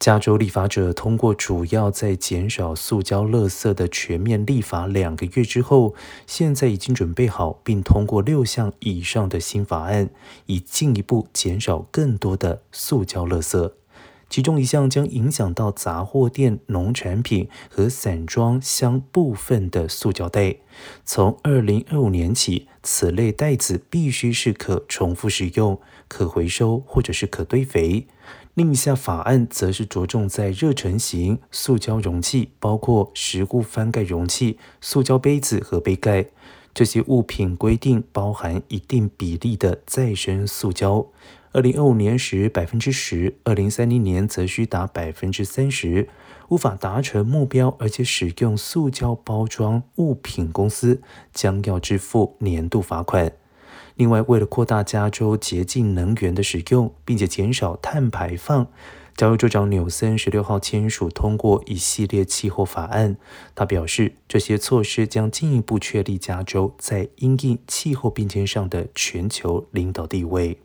加州立法者通过主要在减少塑胶垃圾的全面立法两个月之后，现在已经准备好并通过六项以上的新法案，以进一步减少更多的塑胶垃圾。其中一项将影响到杂货店、农产品和散装箱部分的塑胶袋。从二零二五年起，此类袋子必须是可重复使用、可回收或者是可堆肥。另一项法案则是着重在热成型塑胶容器，包括食物翻盖容器、塑胶杯子和杯盖。这些物品规定包含一定比例的再生塑胶。二零二五年时百分之十，二零三零年则需达百分之三十。无法达成目标，而且使用塑胶包装物品公司将要支付年度罚款。另外，为了扩大加州洁净能源的使用，并且减少碳排放，加州州长纽森十六号签署通过一系列气候法案。他表示，这些措施将进一步确立加州在因应气候变迁上的全球领导地位。